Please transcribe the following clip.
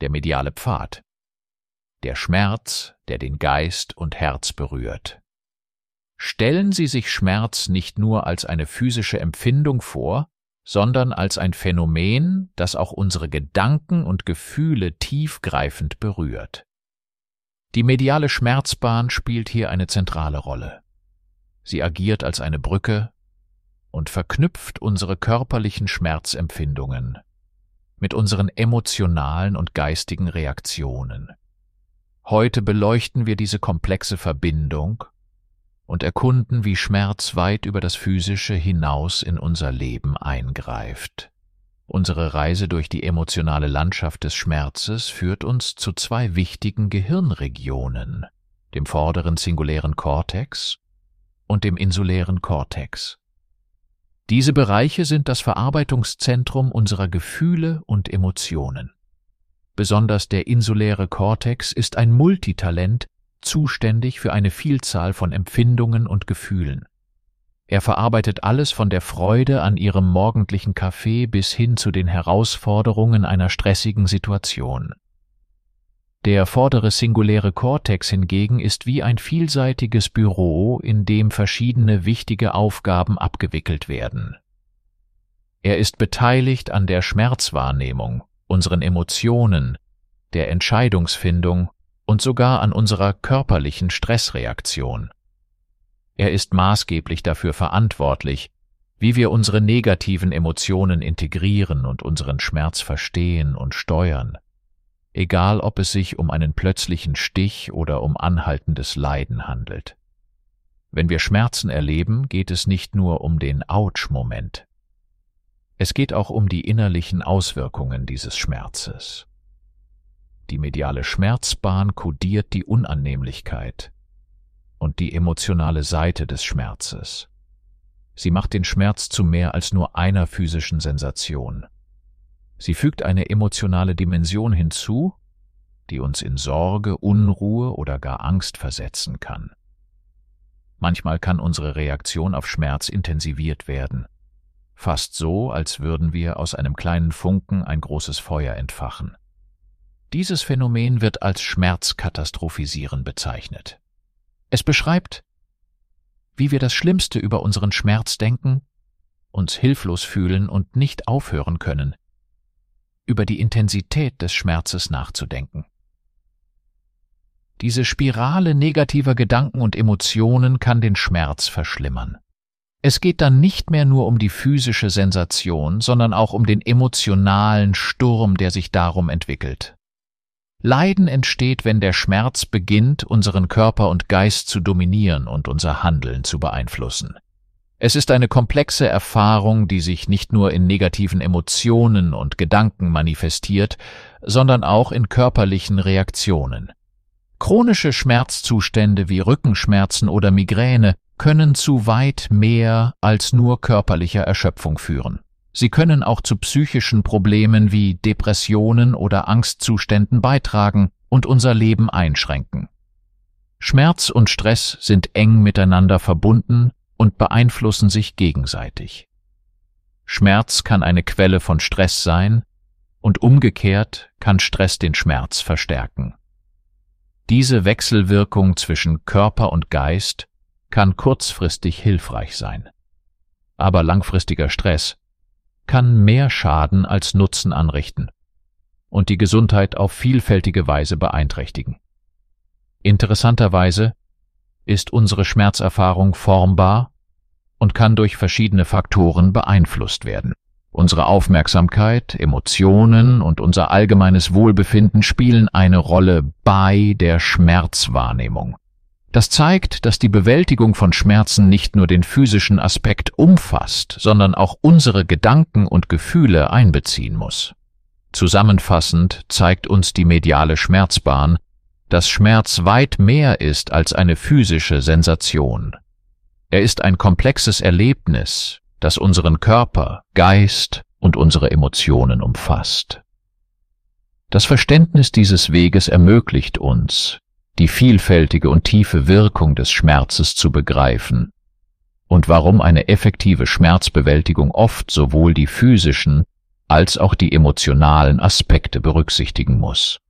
der mediale Pfad. Der Schmerz, der den Geist und Herz berührt. Stellen Sie sich Schmerz nicht nur als eine physische Empfindung vor, sondern als ein Phänomen, das auch unsere Gedanken und Gefühle tiefgreifend berührt. Die mediale Schmerzbahn spielt hier eine zentrale Rolle. Sie agiert als eine Brücke und verknüpft unsere körperlichen Schmerzempfindungen mit unseren emotionalen und geistigen Reaktionen. Heute beleuchten wir diese komplexe Verbindung und erkunden, wie Schmerz weit über das Physische hinaus in unser Leben eingreift. Unsere Reise durch die emotionale Landschaft des Schmerzes führt uns zu zwei wichtigen Gehirnregionen, dem vorderen singulären Kortex und dem insulären Kortex. Diese Bereiche sind das Verarbeitungszentrum unserer Gefühle und Emotionen. Besonders der insuläre Kortex ist ein Multitalent, zuständig für eine Vielzahl von Empfindungen und Gefühlen. Er verarbeitet alles von der Freude an ihrem morgendlichen Kaffee bis hin zu den Herausforderungen einer stressigen Situation. Der vordere singuläre Kortex hingegen ist wie ein vielseitiges Büro, in dem verschiedene wichtige Aufgaben abgewickelt werden. Er ist beteiligt an der Schmerzwahrnehmung, unseren Emotionen, der Entscheidungsfindung und sogar an unserer körperlichen Stressreaktion. Er ist maßgeblich dafür verantwortlich, wie wir unsere negativen Emotionen integrieren und unseren Schmerz verstehen und steuern, egal ob es sich um einen plötzlichen Stich oder um anhaltendes Leiden handelt. Wenn wir Schmerzen erleben, geht es nicht nur um den Ouch-Moment. Es geht auch um die innerlichen Auswirkungen dieses Schmerzes. Die mediale Schmerzbahn kodiert die Unannehmlichkeit und die emotionale Seite des Schmerzes. Sie macht den Schmerz zu mehr als nur einer physischen Sensation. Sie fügt eine emotionale Dimension hinzu, die uns in Sorge, Unruhe oder gar Angst versetzen kann. Manchmal kann unsere Reaktion auf Schmerz intensiviert werden, fast so, als würden wir aus einem kleinen Funken ein großes Feuer entfachen. Dieses Phänomen wird als Schmerzkatastrophisieren bezeichnet. Es beschreibt, wie wir das Schlimmste über unseren Schmerz denken, uns hilflos fühlen und nicht aufhören können, über die Intensität des Schmerzes nachzudenken. Diese Spirale negativer Gedanken und Emotionen kann den Schmerz verschlimmern. Es geht dann nicht mehr nur um die physische Sensation, sondern auch um den emotionalen Sturm, der sich darum entwickelt. Leiden entsteht, wenn der Schmerz beginnt, unseren Körper und Geist zu dominieren und unser Handeln zu beeinflussen. Es ist eine komplexe Erfahrung, die sich nicht nur in negativen Emotionen und Gedanken manifestiert, sondern auch in körperlichen Reaktionen. Chronische Schmerzzustände wie Rückenschmerzen oder Migräne können zu weit mehr als nur körperlicher Erschöpfung führen. Sie können auch zu psychischen Problemen wie Depressionen oder Angstzuständen beitragen und unser Leben einschränken. Schmerz und Stress sind eng miteinander verbunden und beeinflussen sich gegenseitig. Schmerz kann eine Quelle von Stress sein und umgekehrt kann Stress den Schmerz verstärken. Diese Wechselwirkung zwischen Körper und Geist kann kurzfristig hilfreich sein. Aber langfristiger Stress kann mehr Schaden als Nutzen anrichten und die Gesundheit auf vielfältige Weise beeinträchtigen. Interessanterweise ist unsere Schmerzerfahrung formbar und kann durch verschiedene Faktoren beeinflusst werden. Unsere Aufmerksamkeit, Emotionen und unser allgemeines Wohlbefinden spielen eine Rolle bei der Schmerzwahrnehmung. Das zeigt, dass die Bewältigung von Schmerzen nicht nur den physischen Aspekt umfasst, sondern auch unsere Gedanken und Gefühle einbeziehen muss. Zusammenfassend zeigt uns die mediale Schmerzbahn, dass Schmerz weit mehr ist als eine physische Sensation. Er ist ein komplexes Erlebnis, das unseren Körper, Geist und unsere Emotionen umfasst. Das Verständnis dieses Weges ermöglicht uns, die vielfältige und tiefe Wirkung des Schmerzes zu begreifen und warum eine effektive Schmerzbewältigung oft sowohl die physischen als auch die emotionalen Aspekte berücksichtigen muss.